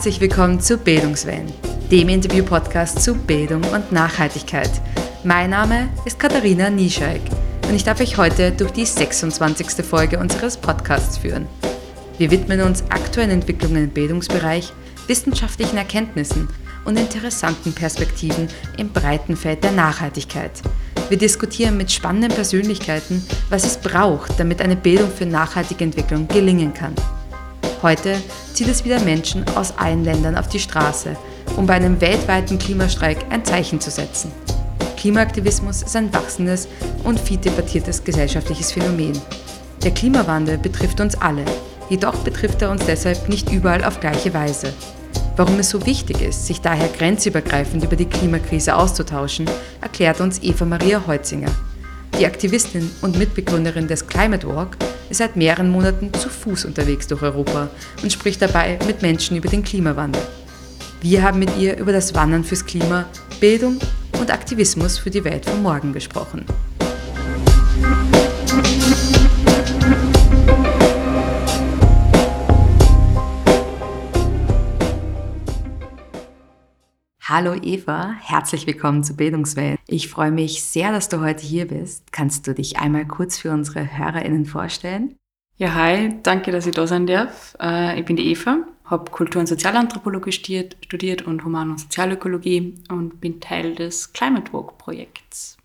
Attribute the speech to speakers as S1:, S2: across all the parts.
S1: Herzlich willkommen zu Bildungswellen, dem Interview-Podcast zu Bildung und Nachhaltigkeit. Mein Name ist Katharina Niescheik und ich darf euch heute durch die 26. Folge unseres Podcasts führen. Wir widmen uns aktuellen Entwicklungen im Bildungsbereich, wissenschaftlichen Erkenntnissen und interessanten Perspektiven im breiten Feld der Nachhaltigkeit. Wir diskutieren mit spannenden Persönlichkeiten, was es braucht, damit eine Bildung für nachhaltige Entwicklung gelingen kann. Heute zieht es wieder Menschen aus allen Ländern auf die Straße, um bei einem weltweiten Klimastreik ein Zeichen zu setzen. Klimaaktivismus ist ein wachsendes und viel debattiertes gesellschaftliches Phänomen. Der Klimawandel betrifft uns alle, jedoch betrifft er uns deshalb nicht überall auf gleiche Weise. Warum es so wichtig ist, sich daher grenzübergreifend über die Klimakrise auszutauschen, erklärt uns Eva Maria Heutzinger. Die Aktivistin und Mitbegründerin des Climate Walk ist seit mehreren Monaten zu Fuß unterwegs durch Europa und spricht dabei mit Menschen über den Klimawandel. Wir haben mit ihr über das Wandern fürs Klima, Bildung und Aktivismus für die Welt von morgen gesprochen. Hallo Eva, herzlich willkommen zu Bildungswelt. Ich freue mich sehr, dass du heute hier bist. Kannst du dich einmal kurz für unsere HörerInnen vorstellen?
S2: Ja, hi, danke, dass ich da sein darf. Äh, ich bin die Eva, habe Kultur- und Sozialanthropologie studiert und Human- und Sozialökologie und bin Teil des Climate Walk Projekts.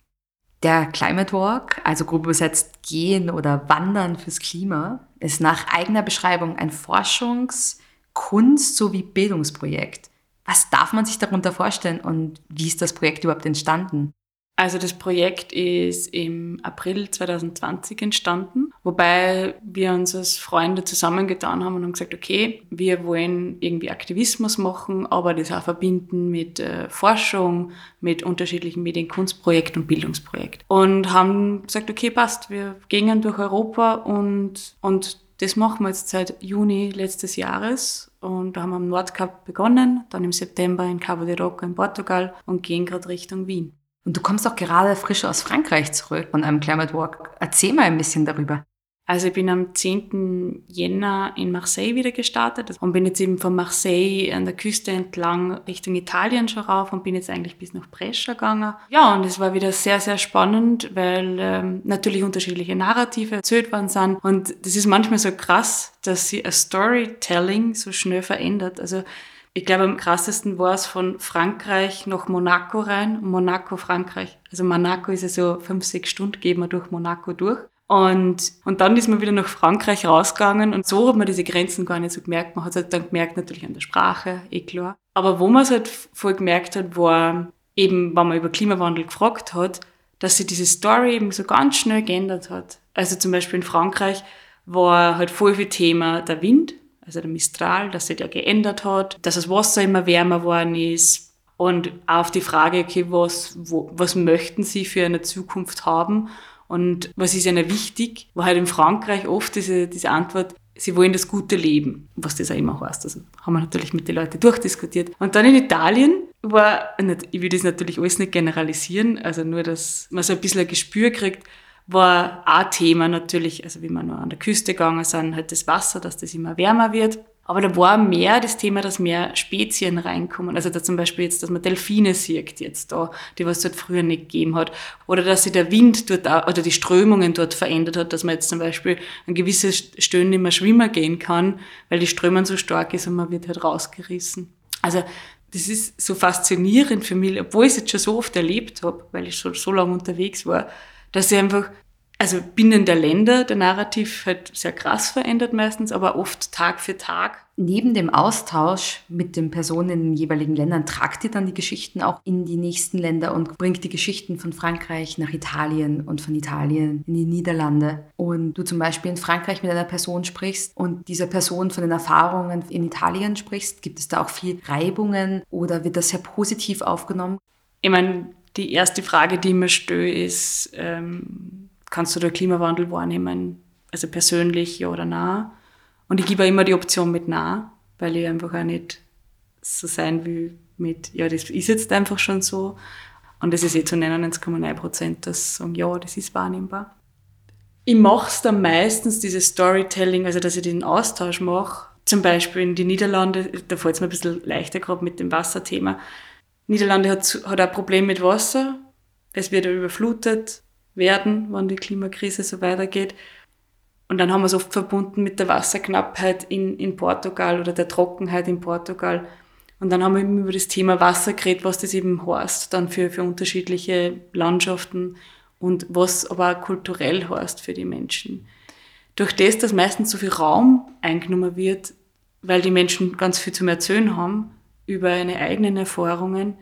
S1: Der Climate Walk, also grob übersetzt Gehen oder Wandern fürs Klima, ist nach eigener Beschreibung ein Forschungs-, Kunst- sowie Bildungsprojekt. Was darf man sich darunter vorstellen und wie ist das Projekt überhaupt entstanden?
S2: Also das Projekt ist im April 2020 entstanden, wobei wir uns als Freunde zusammengetan haben und haben gesagt, okay, wir wollen irgendwie Aktivismus machen, aber das auch verbinden mit äh, Forschung, mit unterschiedlichen Medienkunstprojekten und Bildungsprojekten. Und haben gesagt, okay, passt, wir gehen durch Europa und, und das machen wir jetzt seit Juni letztes Jahres und da haben wir am Nordkap begonnen, dann im September in Cabo de Roca in Portugal und gehen gerade Richtung Wien.
S1: Und du kommst auch gerade frisch aus Frankreich zurück von einem Climate Walk. Erzähl mal ein bisschen darüber.
S2: Also ich bin am 10. Jänner in Marseille wieder gestartet und bin jetzt eben von Marseille an der Küste entlang Richtung Italien schon rauf und bin jetzt eigentlich bis nach Brescia gegangen. Ja, und es war wieder sehr, sehr spannend, weil ähm, natürlich unterschiedliche Narrative erzählt worden sind und das ist manchmal so krass, dass sich ein Storytelling so schnell verändert. Also ich glaube, am krassesten war es von Frankreich nach Monaco rein, Monaco, Frankreich. Also Monaco ist ja so fünf, sechs Stunden, gehen wir durch Monaco durch. Und, und dann ist man wieder nach Frankreich rausgegangen und so hat man diese Grenzen gar nicht so gemerkt. Man hat es halt dann gemerkt, natürlich an der Sprache, eh klar. Aber wo man es halt voll gemerkt hat, war eben, wenn man über Klimawandel gefragt hat, dass sich diese Story eben so ganz schnell geändert hat. Also zum Beispiel in Frankreich war halt voll viel Thema der Wind, also der Mistral, dass sich der geändert hat, dass das Wasser immer wärmer geworden ist und auf die Frage, okay, was, wo, was möchten Sie für eine Zukunft haben? Und was ist ihnen wichtig? War halt in Frankreich oft diese, diese Antwort, sie wollen das gute Leben, was das auch immer heißt. Also haben wir natürlich mit den Leuten durchdiskutiert. Und dann in Italien war, ich will das natürlich alles nicht generalisieren, also nur, dass man so ein bisschen ein Gespür kriegt, war ein Thema natürlich, also wie wir noch an der Küste gegangen sind, halt das Wasser, dass das immer wärmer wird. Aber da war mehr das Thema, dass mehr Spezien reinkommen. Also da zum Beispiel jetzt, dass man Delfine sieht jetzt da, die was es halt früher nicht gegeben hat. Oder dass sich der Wind dort, auch, oder die Strömungen dort verändert hat, dass man jetzt zum Beispiel an gewisse Stellen nicht mehr schwimmen gehen kann, weil die Strömung so stark ist und man wird halt rausgerissen. Also das ist so faszinierend für mich, obwohl ich es jetzt schon so oft erlebt habe, weil ich schon so lange unterwegs war, dass ich einfach also binnen der Länder der Narrativ halt sehr krass verändert meistens, aber oft Tag für Tag.
S1: Neben dem Austausch mit den Personen in den jeweiligen Ländern tragt ihr dann die Geschichten auch in die nächsten Länder und bringt die Geschichten von Frankreich nach Italien und von Italien in die Niederlande. Und du zum Beispiel in Frankreich mit einer Person sprichst und dieser Person von den Erfahrungen in Italien sprichst, gibt es da auch viel Reibungen oder wird das sehr positiv aufgenommen?
S2: Ich meine, die erste Frage, die ich mir stelle, ist, ähm kannst du den Klimawandel wahrnehmen, also persönlich ja oder nah. Und ich gebe auch immer die Option mit nah, weil ich einfach auch nicht so sein will mit, ja, das ist jetzt einfach schon so. Und das ist eh zu 99,9 Prozent, das sagen, ja, das ist wahrnehmbar. Ich mache es dann meistens, dieses Storytelling, also dass ich den Austausch mache, Zum Beispiel in die Niederlande, da fällt es mir ein bisschen leichter gerade mit dem Wasserthema. Niederlande hat, hat ein Problem mit Wasser. Es wird überflutet werden, wenn die Klimakrise so weitergeht. Und dann haben wir es oft verbunden mit der Wasserknappheit in, in Portugal oder der Trockenheit in Portugal. Und dann haben wir eben über das Thema Wasser geredet, was das eben heißt, dann für, für unterschiedliche Landschaften und was aber auch kulturell heißt für die Menschen. Durch das, dass meistens so viel Raum eingenommen wird, weil die Menschen ganz viel zum Erzählen haben über ihre eigenen Erfahrungen,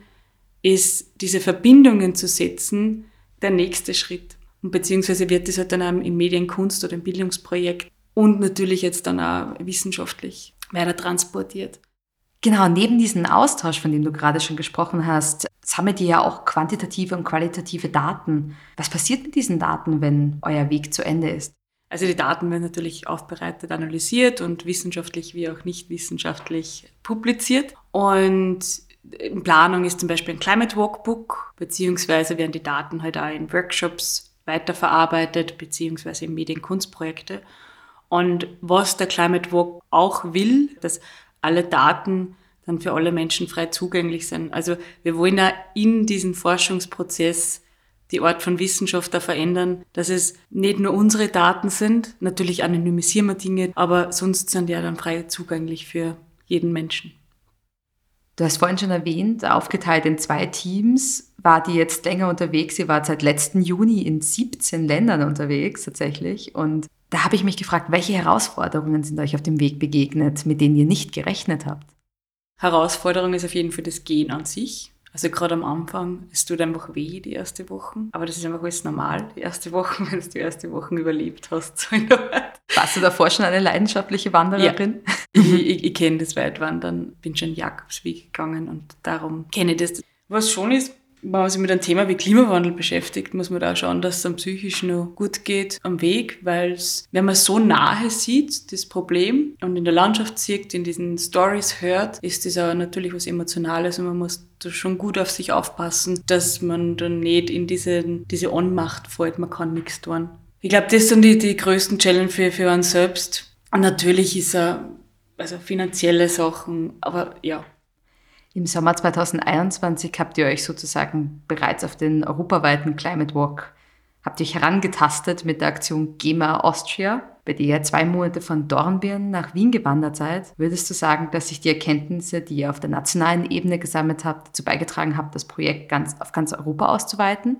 S2: ist diese Verbindungen zu setzen der nächste Schritt. Und beziehungsweise wird das halt dann auch in Medienkunst oder im Bildungsprojekt und natürlich jetzt dann auch wissenschaftlich weiter transportiert.
S1: Genau, neben diesem Austausch, von dem du gerade schon gesprochen hast, sammelt ihr ja auch quantitative und qualitative Daten. Was passiert mit diesen Daten, wenn euer Weg zu Ende ist?
S2: Also die Daten werden natürlich aufbereitet, analysiert und wissenschaftlich wie auch nicht wissenschaftlich publiziert. Und in Planung ist zum Beispiel ein Climate Walkbook, beziehungsweise werden die Daten halt auch in Workshops weiterverarbeitet, beziehungsweise in Medienkunstprojekte. Und was der Climate Walk auch will, dass alle Daten dann für alle Menschen frei zugänglich sind. Also wir wollen ja in diesem Forschungsprozess die Art von Wissenschaft da verändern, dass es nicht nur unsere Daten sind, natürlich anonymisieren wir Dinge, aber sonst sind die ja dann frei zugänglich für jeden Menschen.
S1: Du hast vorhin schon erwähnt, aufgeteilt in zwei Teams, war die jetzt länger unterwegs. Ihr wart seit letzten Juni in 17 Ländern unterwegs tatsächlich. Und da habe ich mich gefragt, welche Herausforderungen sind euch auf dem Weg begegnet, mit denen ihr nicht gerechnet habt?
S2: Herausforderung ist auf jeden Fall das Gehen an sich. Also gerade am Anfang, es tut einfach weh, die erste Woche. Aber das ist einfach alles normal, die erste Woche, wenn du die erste Woche überlebt hast. So in der
S1: Welt. Warst du davor schon eine leidenschaftliche Wandererin?
S2: Ja. ich, ich, ich kenne das Weitwandern, bin schon Jakobsweg gegangen und darum kenne ich das. Was schon ist, wenn man sich mit einem Thema wie Klimawandel beschäftigt, muss man da schauen, dass es am psychisch noch gut geht am Weg, weil es, wenn man so nahe sieht, das Problem, und in der Landschaft sieht, in diesen Stories hört, ist das auch natürlich was Emotionales und man muss da schon gut auf sich aufpassen, dass man dann nicht in diese, diese Ohnmacht fällt, man kann nichts tun. Ich glaube, das sind die, die größten Challenge für, für einen selbst. Und natürlich ist er, also finanzielle Sachen, aber ja,
S1: im Sommer 2021 habt ihr euch sozusagen bereits auf den europaweiten Climate Walk habt ihr euch herangetastet mit der Aktion GEMA Austria, bei der ihr zwei Monate von Dornbirn nach Wien gewandert seid. Würdest du sagen, dass sich die Erkenntnisse, die ihr auf der nationalen Ebene gesammelt habt, dazu beigetragen habt, das Projekt ganz, auf ganz Europa auszuweiten?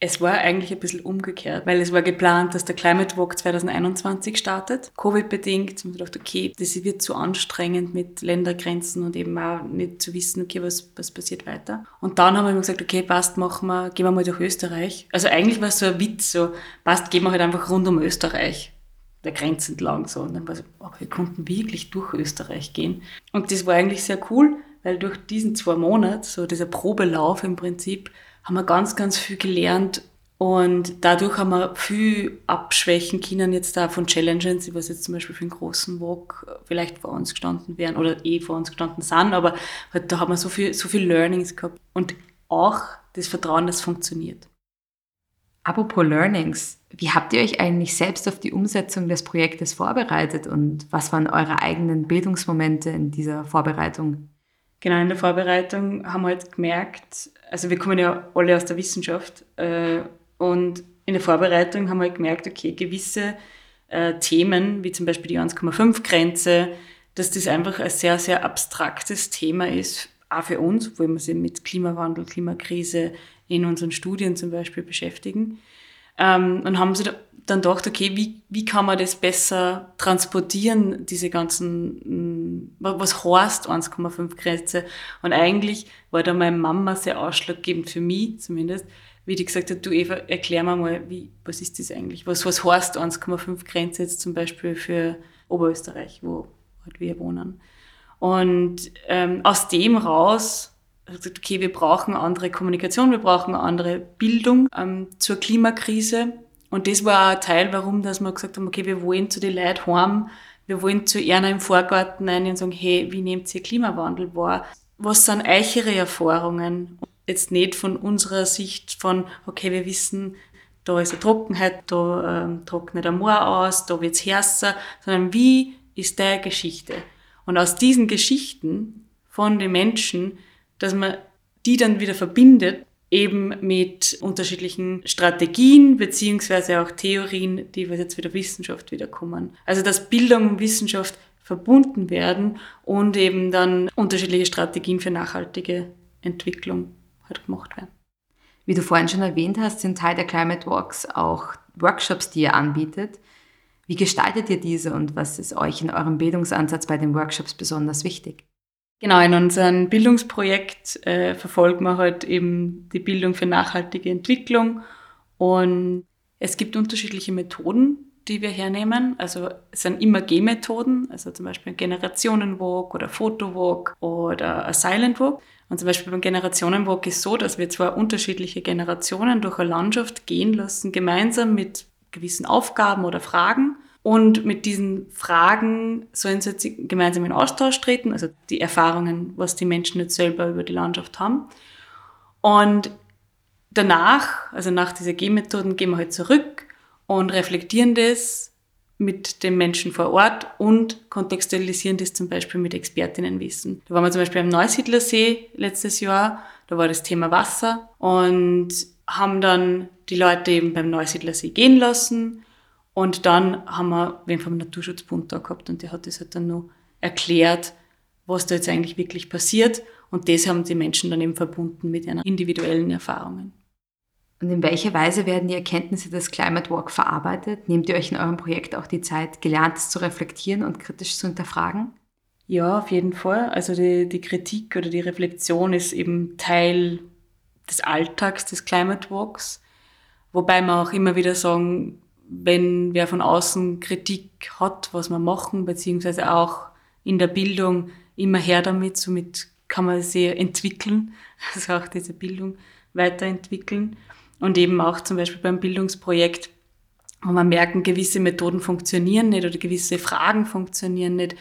S2: Es war eigentlich ein bisschen umgekehrt, weil es war geplant, dass der Climate Walk 2021 startet. Covid-bedingt. Und ich dachte, okay, das wird zu anstrengend mit Ländergrenzen und eben auch nicht zu wissen, okay, was, was passiert weiter. Und dann haben wir gesagt, okay, passt, machen wir, gehen wir mal durch Österreich. Also eigentlich war es so ein Witz, so, passt, gehen wir halt einfach rund um Österreich der Grenze entlang so. Und dann war so, oh, wir konnten wirklich durch Österreich gehen. Und das war eigentlich sehr cool, weil durch diesen zwei Monate, so dieser Probelauf im Prinzip, haben wir ganz, ganz viel gelernt und dadurch haben wir viel abschwächen können jetzt da von Challenges, die was jetzt zum Beispiel für einen großen Walk vielleicht vor uns gestanden wären oder eh vor uns gestanden sind, aber halt, da haben wir so viel, so viel Learnings gehabt und auch das Vertrauen, das funktioniert.
S1: Apropos Learnings, wie habt ihr euch eigentlich selbst auf die Umsetzung des Projektes vorbereitet und was waren eure eigenen Bildungsmomente in dieser Vorbereitung?
S2: Genau, in der Vorbereitung haben wir halt gemerkt, also wir kommen ja alle aus der Wissenschaft äh, und in der Vorbereitung haben wir halt gemerkt, okay, gewisse äh, Themen, wie zum Beispiel die 1,5-Grenze, dass das einfach ein sehr, sehr abstraktes Thema ist, auch für uns, wo wir sich mit Klimawandel, Klimakrise in unseren Studien zum Beispiel beschäftigen. Ähm, und haben sie dann gedacht, okay, wie, wie kann man das besser transportieren, diese ganzen, mm, was heißt 1,5 Grenze? Und eigentlich war da meine Mama sehr ausschlaggebend für mich zumindest, wie die gesagt hat, du Eva, erklär mir mal, wie, was ist das eigentlich? Was, was heißt 1,5 Grenze jetzt zum Beispiel für Oberösterreich, wo halt wir wohnen? Und ähm, aus dem raus okay, wir brauchen andere Kommunikation, wir brauchen andere Bildung ähm, zur Klimakrise. Und das war ein Teil, warum dass wir gesagt haben, okay, wir wollen zu den Leuten heim, wir wollen zu Erna im Vorgarten rein und sagen, hey, wie nehmt ihr Klimawandel wahr? Was sind eichere Erfahrungen? Jetzt nicht von unserer Sicht von, okay, wir wissen, da ist eine Trockenheit, da ähm, trocknet ein Moor aus, da wird's härter, sondern wie ist der Geschichte. Und aus diesen Geschichten von den Menschen, dass man die dann wieder verbindet, eben mit unterschiedlichen Strategien beziehungsweise auch Theorien, die jetzt wieder Wissenschaft wiederkommen. Also dass Bildung und Wissenschaft verbunden werden und eben dann unterschiedliche Strategien für nachhaltige Entwicklung halt gemacht werden.
S1: Wie du vorhin schon erwähnt hast, sind Teil der Climate Walks auch Workshops, die ihr anbietet. Wie gestaltet ihr diese und was ist euch in eurem Bildungsansatz bei den Workshops besonders wichtig?
S2: Genau, in unserem Bildungsprojekt äh, verfolgen wir halt eben die Bildung für nachhaltige Entwicklung und es gibt unterschiedliche Methoden, die wir hernehmen. Also es sind immer G-Methoden, also zum Beispiel ein Generationenwalk oder Fotowalk oder ein Silent Walk. Und zum Beispiel beim Generationenwalk ist so, dass wir zwar unterschiedliche Generationen durch eine Landschaft gehen lassen, gemeinsam mit gewissen Aufgaben oder Fragen. Und mit diesen Fragen sollen sie jetzt gemeinsam in Austausch treten, also die Erfahrungen, was die Menschen jetzt selber über die Landschaft haben. Und danach, also nach dieser G-Methoden, gehen wir halt zurück und reflektieren das mit den Menschen vor Ort und kontextualisieren das zum Beispiel mit Expertinnenwissen. Da waren wir zum Beispiel am Neusiedlersee letztes Jahr, da war das Thema Wasser und haben dann die Leute eben beim Neusiedlersee gehen lassen und dann haben wir wen vom Naturschutzbund da gehabt und der hat das halt dann noch erklärt, was da jetzt eigentlich wirklich passiert und das haben die Menschen dann eben verbunden mit ihren individuellen Erfahrungen.
S1: Und in welcher Weise werden die Erkenntnisse des Climate Walk verarbeitet? Nehmt ihr euch in eurem Projekt auch die Zeit, Gelerntes zu reflektieren und kritisch zu hinterfragen?
S2: Ja, auf jeden Fall. Also die, die Kritik oder die Reflexion ist eben Teil des Alltags des Climate Walks. Wobei wir auch immer wieder sagen, wenn wer von außen Kritik hat, was wir machen, beziehungsweise auch in der Bildung, immer her damit, somit kann man sie entwickeln, also auch diese Bildung weiterentwickeln und eben auch zum Beispiel beim Bildungsprojekt, wo man merken, gewisse Methoden funktionieren nicht oder gewisse Fragen funktionieren nicht,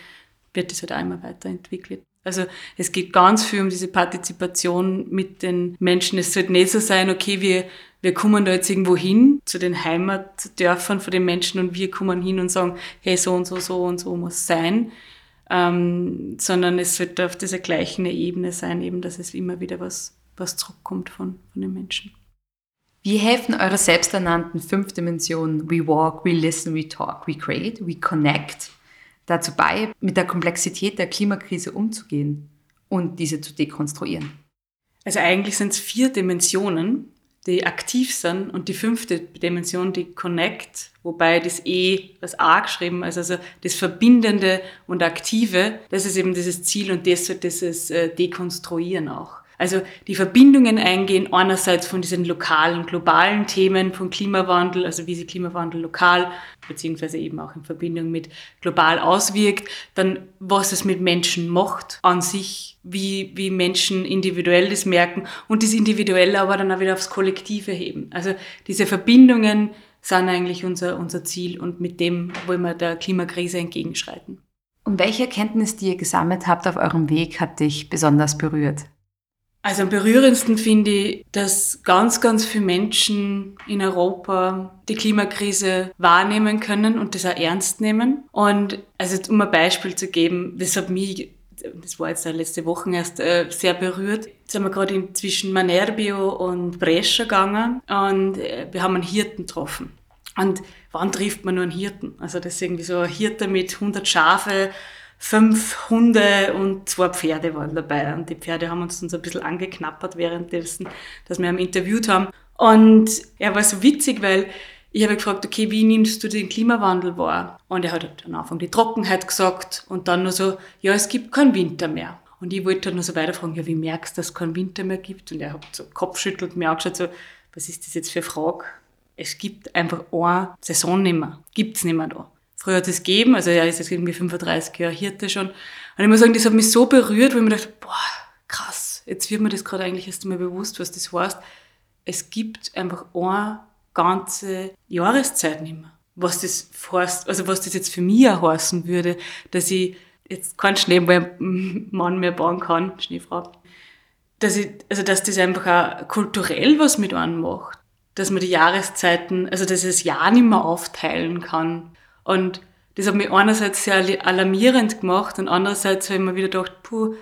S2: wird das halt auch immer weiterentwickelt. Also es geht ganz viel um diese Partizipation mit den Menschen. Es sollte nicht so sein, okay, wir, wir kommen da jetzt irgendwo hin zu den Heimatdörfern von den Menschen und wir kommen hin und sagen, hey, so und so, so und so muss sein. Ähm, sondern es sollte auf dieser gleichen Ebene sein, eben, dass es immer wieder was, was zurückkommt von, von den Menschen.
S1: Wie helfen eure selbsternannten fünf Dimensionen We Walk, We Listen, We Talk, We Create, We Connect dazu bei, mit der Komplexität der Klimakrise umzugehen und diese zu dekonstruieren?
S2: Also eigentlich sind es vier Dimensionen, die aktiv sind und die fünfte Dimension, die Connect, wobei das E, das A geschrieben, also, also das Verbindende und Aktive, das ist eben dieses Ziel und das dieses äh, Dekonstruieren auch. Also die Verbindungen eingehen, einerseits von diesen lokalen, globalen Themen von Klimawandel, also wie sich Klimawandel lokal beziehungsweise eben auch in Verbindung mit global auswirkt, dann was es mit Menschen macht an sich, wie, wie Menschen individuell das merken und das Individuelle aber dann auch wieder aufs Kollektive heben. Also diese Verbindungen sind eigentlich unser, unser Ziel und mit dem wollen wir der Klimakrise entgegenschreiten.
S1: Und welche Erkenntnis, die ihr gesammelt habt auf eurem Weg, hat dich besonders berührt?
S2: Also am berührendsten finde ich, dass ganz, ganz viele Menschen in Europa die Klimakrise wahrnehmen können und das auch ernst nehmen. Und also um ein Beispiel zu geben, das hat mich das war jetzt letzte Woche erst äh, sehr berührt. Jetzt sind wir gerade zwischen Manerbio und Brescia gegangen und äh, wir haben einen Hirten getroffen. Und wann trifft man nur einen Hirten? Also das ist irgendwie so ein Hirte mit 100 Schafe, fünf Hunde und zwei Pferde waren dabei. Und die Pferde haben uns dann so ein bisschen angeknappert währenddessen, dass wir ihn interviewt haben. Und er war so witzig, weil ich habe gefragt, okay, wie nimmst du den Klimawandel wahr? Und er hat am Anfang die Trockenheit gesagt und dann nur so, ja, es gibt keinen Winter mehr. Und ich wollte dann nur so weiterfragen, ja, wie merkst du, dass es keinen Winter mehr gibt? Und er hat so Kopfschüttelt mir angeschaut, so, was ist das jetzt für eine Frage? Es gibt einfach eine Saison nicht mehr. Gibt's nicht mehr da. Früher hat es gegeben, also er ist jetzt irgendwie 35 Jahre Hirte schon. Und ich muss sagen, das hat mich so berührt, weil ich mir dachte, boah, krass, jetzt wird mir das gerade eigentlich erst einmal bewusst, was das heißt. Es gibt einfach eine ganze Jahreszeit nicht mehr. Was das heißt, also was das jetzt für mich auch heißen würde, dass ich jetzt keinen Schneemann mehr bauen kann, Schneefrau. Dass ich, also dass das einfach auch kulturell was mit einem macht. Dass man die Jahreszeiten, also dass ich das Jahr nicht mehr aufteilen kann. Und das hat mich einerseits sehr alarmierend gemacht und andererseits habe ich mir wieder gedacht, puh,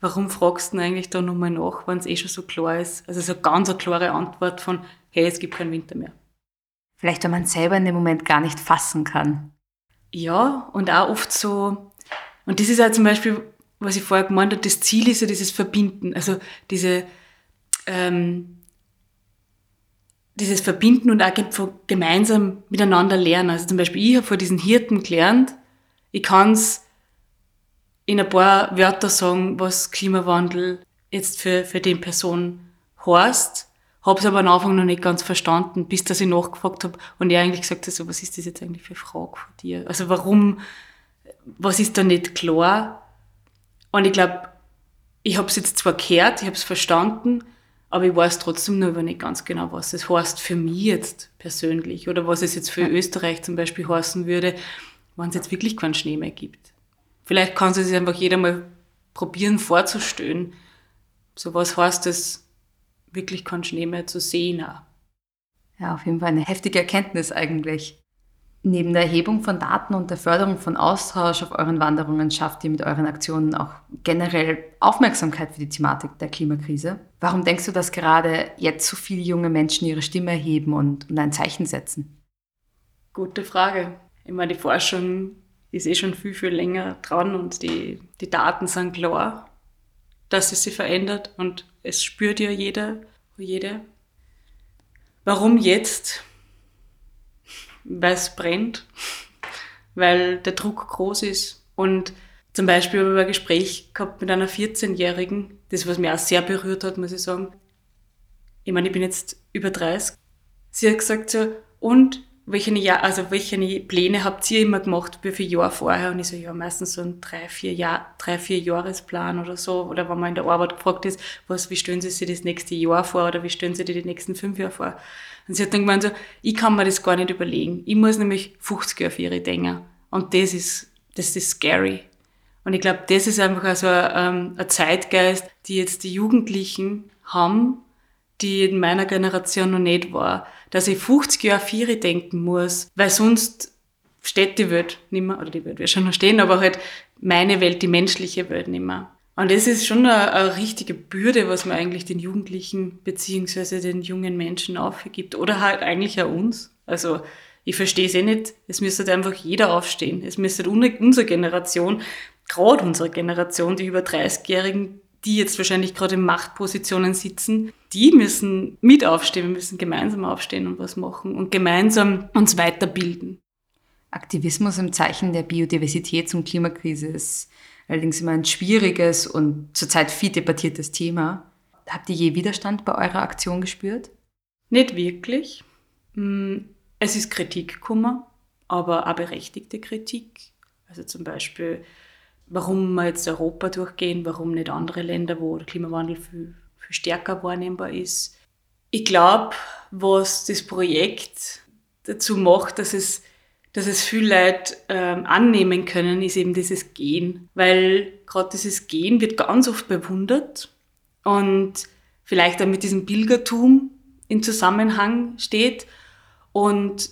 S2: warum fragst du denn eigentlich da nochmal nach, wenn es eh schon so klar ist? Also so ganz eine klare Antwort von, hey, es gibt keinen Winter mehr.
S1: Vielleicht, wenn man selber in dem Moment gar nicht fassen kann.
S2: Ja, und auch oft so, und das ist ja zum Beispiel, was ich vorher gemeint habe, das Ziel ist ja dieses Verbinden, also diese, ähm, dieses Verbinden und auch gemeinsam miteinander lernen. Also zum Beispiel, ich habe vor diesen Hirten gelernt, ich kann es in ein paar Wörter sagen, was Klimawandel jetzt für, für die Person heißt, habe es aber am Anfang noch nicht ganz verstanden, bis dass ich nachgefragt habe und er eigentlich gesagt hat, so, was ist das jetzt eigentlich für eine Frage von dir? Also warum, was ist da nicht klar? Und ich glaube, ich habe es jetzt zwar gehört, ich habe es verstanden, aber ich weiß trotzdem noch nicht ganz genau, was es heißt für mich jetzt persönlich oder was es jetzt für Österreich zum Beispiel heißen würde, wenn es jetzt wirklich keinen Schnee mehr gibt. Vielleicht kann sich einfach jeder mal probieren vorzustellen, so was heißt es, wirklich keinen Schnee mehr zu sehen. Auch.
S1: Ja, auf jeden Fall eine heftige Erkenntnis eigentlich. Neben der Erhebung von Daten und der Förderung von Austausch auf euren Wanderungen schafft ihr mit euren Aktionen auch generell Aufmerksamkeit für die Thematik der Klimakrise. Warum denkst du, dass gerade jetzt so viele junge Menschen ihre Stimme erheben und, und ein Zeichen setzen?
S2: Gute Frage. Ich meine, die Forschung ist eh schon viel, viel länger dran und die, die Daten sind klar, dass es sich verändert und es spürt ja jeder, jede. Warum jetzt? Weil es brennt, weil der Druck groß ist. Und zum Beispiel habe ich ein Gespräch gehabt mit einer 14-Jährigen, das was mich auch sehr berührt hat, muss ich sagen. Ich meine, ich bin jetzt über 30. Sie hat gesagt so, und welche, Jahr, also welche Pläne habt ihr immer gemacht, wie viele Jahre vorher? Und ich so, ja, meistens so ein drei, vier, Jahr, drei, vier Jahresplan oder so. Oder wenn man in der Arbeit gefragt ist, was, wie stellen Sie sich das nächste Jahr vor oder wie stellen Sie sich die nächsten fünf Jahre vor? Und sie hat dann gemeint so, ich kann mir das gar nicht überlegen. Ich muss nämlich 50 Jahre für ihre denken. Und das ist, das ist scary. Und ich glaube, das ist einfach also ein, ein Zeitgeist, die jetzt die Jugendlichen haben, die in meiner Generation noch nicht war. Dass ich 50 Jahre ihre denken muss, weil sonst steht die Welt nicht mehr, oder die Welt wird schon noch stehen, aber halt meine Welt, die menschliche Welt nicht mehr. Und das ist schon eine, eine, richtige Bürde, was man eigentlich den Jugendlichen beziehungsweise den jungen Menschen aufgibt. Oder halt eigentlich auch uns. Also ich verstehe es eh nicht. Es müsste halt einfach jeder aufstehen. Es müsste halt unsere Generation, gerade unsere Generation, die über 30-Jährigen, die jetzt wahrscheinlich gerade in Machtpositionen sitzen, die müssen mit aufstehen. Wir müssen gemeinsam aufstehen und was machen und gemeinsam uns weiterbilden.
S1: Aktivismus im Zeichen der Biodiversitäts- und Klimakrise ist allerdings immer ein schwieriges und zurzeit viel debattiertes Thema. Habt ihr je Widerstand bei eurer Aktion gespürt?
S2: Nicht wirklich. Hm, es ist Kritik gekommen, aber auch berechtigte Kritik. Also zum Beispiel, warum wir jetzt Europa durchgehen, warum nicht andere Länder, wo der Klimawandel viel, viel stärker wahrnehmbar ist. Ich glaube, was das Projekt dazu macht, dass es dass es viele Leute ähm, annehmen können, ist eben dieses Gehen. Weil gerade dieses Gehen wird ganz oft bewundert und vielleicht auch mit diesem Pilgertum in Zusammenhang steht. Und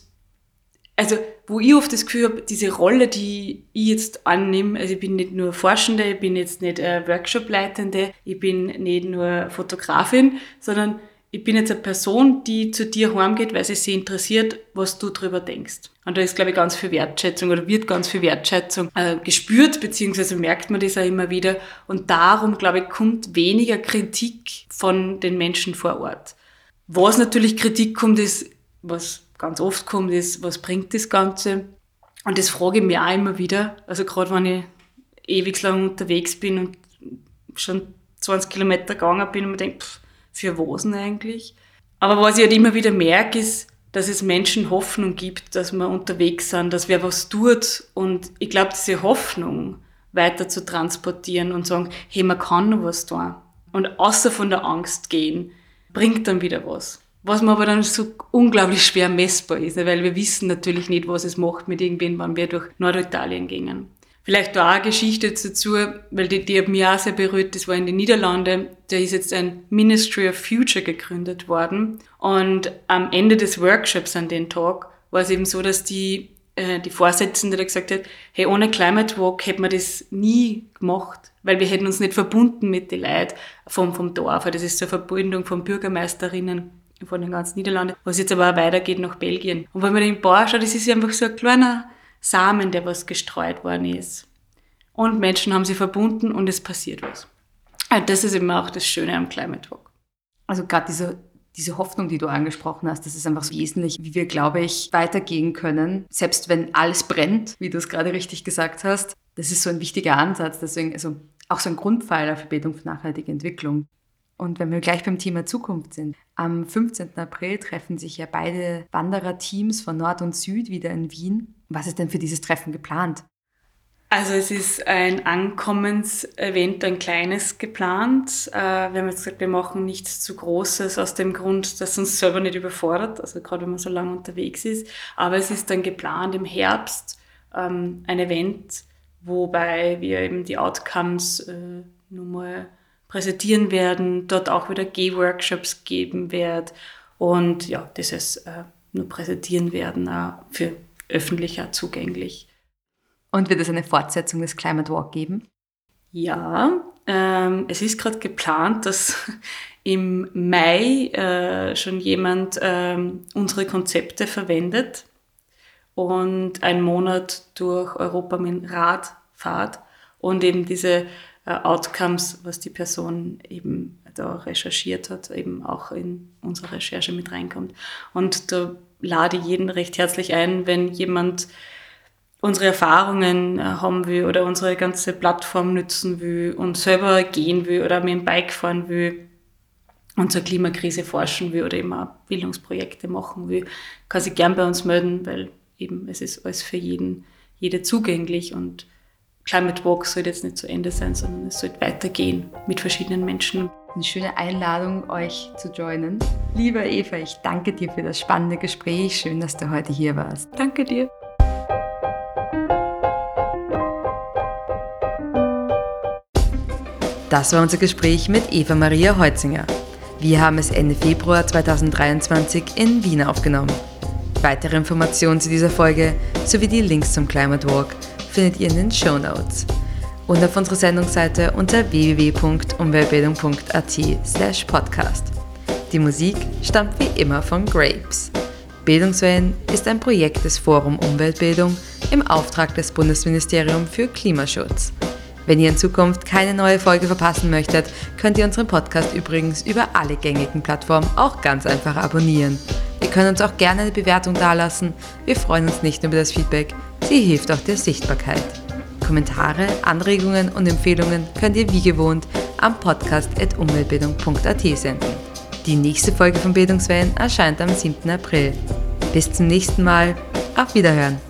S2: also, wo ich oft das Gefühl habe, diese Rolle, die ich jetzt annehme, also ich bin nicht nur Forschende, ich bin jetzt nicht äh, Workshop-Leitende, ich bin nicht nur Fotografin, sondern ich bin jetzt eine Person, die zu dir heimgeht, weil sie sich interessiert, was du darüber denkst. Und da ist, glaube ich, ganz viel Wertschätzung oder wird ganz viel Wertschätzung äh, gespürt, beziehungsweise merkt man das auch immer wieder. Und darum, glaube ich, kommt weniger Kritik von den Menschen vor Ort. Was natürlich Kritik kommt, ist, was ganz oft kommt, ist, was bringt das Ganze? Und das frage ich mir auch immer wieder. Also gerade wenn ich ewig lang unterwegs bin und schon 20 Kilometer gegangen bin und mir denke, pff, für was denn eigentlich? Aber was ich halt immer wieder merke, ist, dass es Menschen Hoffnung gibt, dass wir unterwegs sind, dass wer was tut. Und ich glaube, diese Hoffnung weiter zu transportieren und sagen, hey, man kann noch was tun. Und außer von der Angst gehen, bringt dann wieder was. Was mir aber dann so unglaublich schwer messbar ist, weil wir wissen natürlich nicht, was es macht mit irgendwen, wenn wir durch Norditalien gingen. Vielleicht da auch eine Geschichte dazu, weil die, die hat mich auch sehr berührt. Das war in den Niederlanden. Da ist jetzt ein Ministry of Future gegründet worden. Und am Ende des Workshops an den Tag war es eben so, dass die äh, die Vorsitzende, die gesagt hat, hey, ohne Climate Walk hätten wir das nie gemacht, weil wir hätten uns nicht verbunden mit den Leuten vom, vom Dorf. Das ist so eine Verbindung von Bürgermeisterinnen von den ganzen Niederlanden, was jetzt aber auch weitergeht nach Belgien. Und wenn man den Bauer schaut, das ist einfach so ein kleiner Samen, der was gestreut worden ist. Und Menschen haben sich verbunden und es passiert was. Und das ist eben auch das Schöne am Climate Walk.
S1: Also gerade diese, diese Hoffnung, die du angesprochen hast, das ist einfach so wesentlich, wie wir, glaube ich, weitergehen können, selbst wenn alles brennt, wie du es gerade richtig gesagt hast. Das ist so ein wichtiger Ansatz, deswegen also auch so ein Grundpfeiler für Bildung für nachhaltige Entwicklung. Und wenn wir gleich beim Thema Zukunft sind, am 15. April treffen sich ja beide Wandererteams von Nord und Süd wieder in Wien. Was ist denn für dieses Treffen geplant?
S2: Also es ist ein Ankommensevent, ein kleines geplant. Äh, wir haben jetzt gesagt, wir machen nichts zu Großes aus dem Grund, dass uns selber nicht überfordert, also gerade wenn man so lange unterwegs ist. Aber es ist dann geplant im Herbst ähm, ein Event, wobei wir eben die Outcomes äh, nun mal präsentieren werden, dort auch wieder Geh-Workshops geben wird und ja, dieses äh, nur präsentieren werden, äh, für öffentlicher zugänglich.
S1: Und wird es eine Fortsetzung des Climate Walk geben?
S2: Ja, ähm, es ist gerade geplant, dass im Mai äh, schon jemand ähm, unsere Konzepte verwendet und einen Monat durch Europa mit Rad fahrt und eben diese Outcomes, was die Person eben da recherchiert hat, eben auch in unsere Recherche mit reinkommt. Und da lade ich jeden recht herzlich ein, wenn jemand unsere Erfahrungen äh, haben will oder unsere ganze Plattform nutzen will und selber gehen will oder mit dem Bike fahren will und zur Klimakrise forschen will oder auch Bildungsprojekte machen will, kann sich gern bei uns melden, weil eben es ist alles für jeden, jede zugänglich und Climate Walk soll jetzt nicht zu Ende sein, sondern es soll weitergehen mit verschiedenen Menschen.
S1: Eine schöne Einladung, euch zu joinen. Lieber Eva, ich danke dir für das spannende Gespräch. Schön, dass du heute hier warst.
S2: Danke dir.
S1: Das war unser Gespräch mit Eva Maria Heutzinger. Wir haben es Ende Februar 2023 in Wien aufgenommen. Weitere Informationen zu dieser Folge sowie die Links zum Climate Walk findet ihr in den Show Notes und auf unserer Sendungsseite unter www.umweltbildung.at slash podcast. Die Musik stammt wie immer von Grapes. Bildungswellen ist ein Projekt des Forum Umweltbildung im Auftrag des Bundesministeriums für Klimaschutz. Wenn ihr in Zukunft keine neue Folge verpassen möchtet, könnt ihr unseren Podcast übrigens über alle gängigen Plattformen auch ganz einfach abonnieren. Ihr könnt uns auch gerne eine Bewertung dalassen. Wir freuen uns nicht nur über das Feedback, sie hilft auch der Sichtbarkeit. Kommentare, Anregungen und Empfehlungen könnt ihr wie gewohnt am podcast.umweltbildung.at senden. Die nächste Folge von Bildungswellen erscheint am 7. April. Bis zum nächsten Mal. Auf Wiederhören.